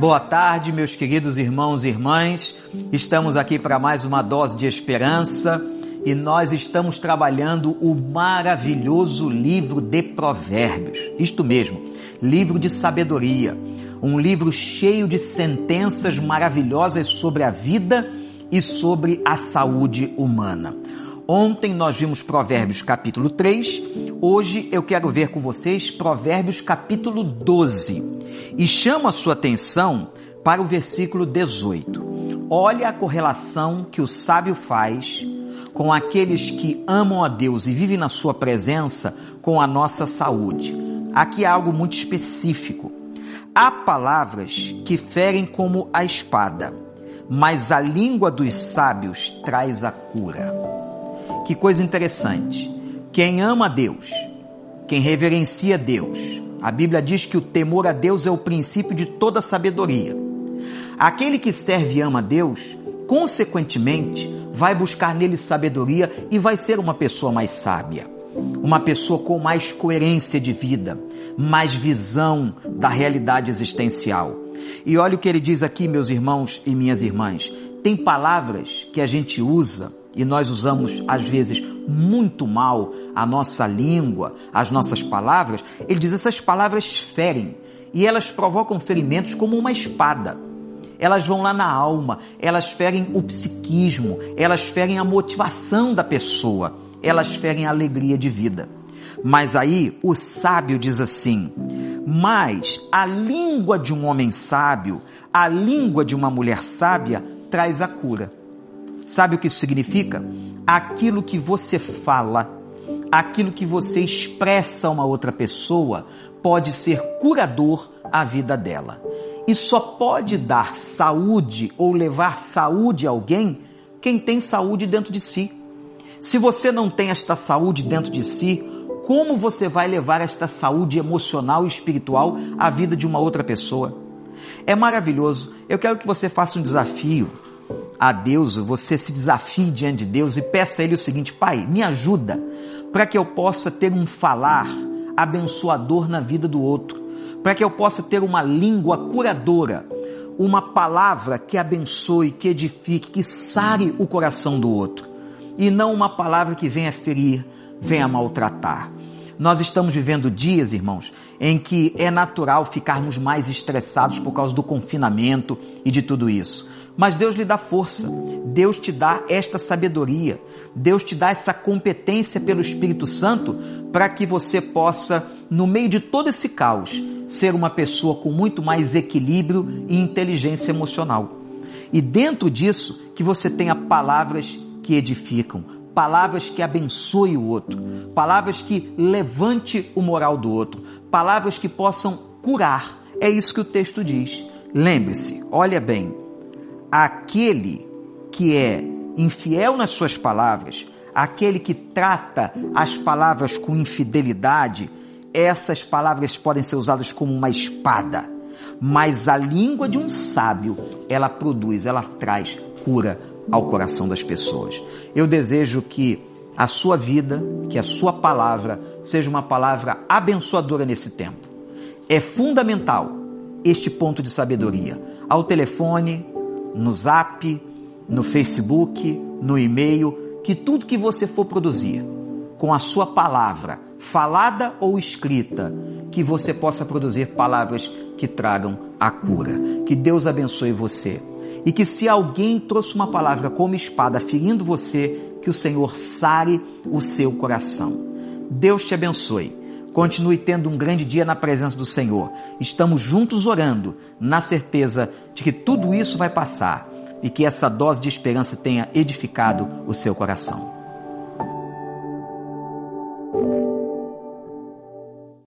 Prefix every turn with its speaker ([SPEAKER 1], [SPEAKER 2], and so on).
[SPEAKER 1] Boa tarde, meus queridos irmãos e irmãs. Estamos aqui para mais uma dose de esperança e nós estamos trabalhando o maravilhoso livro de Provérbios. Isto mesmo, livro de sabedoria. Um livro cheio de sentenças maravilhosas sobre a vida e sobre a saúde humana. Ontem nós vimos Provérbios capítulo 3, hoje eu quero ver com vocês Provérbios capítulo 12 e chamo a sua atenção para o versículo 18. Olha a correlação que o sábio faz com aqueles que amam a Deus e vivem na sua presença com a nossa saúde. Aqui há algo muito específico. Há palavras que ferem como a espada, mas a língua dos sábios traz a cura. Que coisa interessante. Quem ama a Deus, quem reverencia Deus, a Bíblia diz que o temor a Deus é o princípio de toda sabedoria. Aquele que serve e ama a Deus, consequentemente, vai buscar nele sabedoria e vai ser uma pessoa mais sábia, uma pessoa com mais coerência de vida, mais visão da realidade existencial. E olha o que ele diz aqui, meus irmãos e minhas irmãs. Tem palavras que a gente usa e nós usamos às vezes muito mal a nossa língua, as nossas palavras, ele diz essas palavras ferem e elas provocam ferimentos como uma espada. Elas vão lá na alma, elas ferem o psiquismo, elas ferem a motivação da pessoa, elas ferem a alegria de vida. Mas aí o sábio diz assim: Mas a língua de um homem sábio, a língua de uma mulher sábia, traz a cura. Sabe o que isso significa? Aquilo que você fala, aquilo que você expressa a uma outra pessoa, pode ser curador à vida dela. E só pode dar saúde ou levar saúde a alguém quem tem saúde dentro de si. Se você não tem esta saúde dentro de si, como você vai levar esta saúde emocional e espiritual à vida de uma outra pessoa? É maravilhoso. Eu quero que você faça um desafio a Deus, você se desafie diante de Deus e peça a Ele o seguinte: Pai, me ajuda para que eu possa ter um falar abençoador na vida do outro, para que eu possa ter uma língua curadora, uma palavra que abençoe, que edifique, que sare o coração do outro, e não uma palavra que venha ferir, venha maltratar. Nós estamos vivendo dias, irmãos, em que é natural ficarmos mais estressados por causa do confinamento e de tudo isso. Mas Deus lhe dá força, Deus te dá esta sabedoria, Deus te dá essa competência pelo Espírito Santo para que você possa, no meio de todo esse caos, ser uma pessoa com muito mais equilíbrio e inteligência emocional. E dentro disso, que você tenha palavras que edificam, palavras que abençoe o outro, palavras que levante o moral do outro, palavras que possam curar. É isso que o texto diz. Lembre-se, olha bem, aquele que é infiel nas suas palavras, aquele que trata as palavras com infidelidade, essas palavras podem ser usadas como uma espada. Mas a língua de um sábio, ela produz, ela traz cura ao coração das pessoas. Eu desejo que a sua vida, que a sua palavra seja uma palavra abençoadora nesse tempo. É fundamental este ponto de sabedoria. Ao telefone, no Zap, no Facebook, no e-mail, que tudo que você for produzir com a sua palavra, falada ou escrita, que você possa produzir palavras que tragam a cura. Que Deus abençoe você. E que se alguém trouxe uma palavra como espada ferindo você, que o Senhor sare o seu coração. Deus te abençoe. Continue tendo um grande dia na presença do Senhor. Estamos juntos orando, na certeza de que tudo isso vai passar e que essa dose de esperança tenha edificado o seu coração.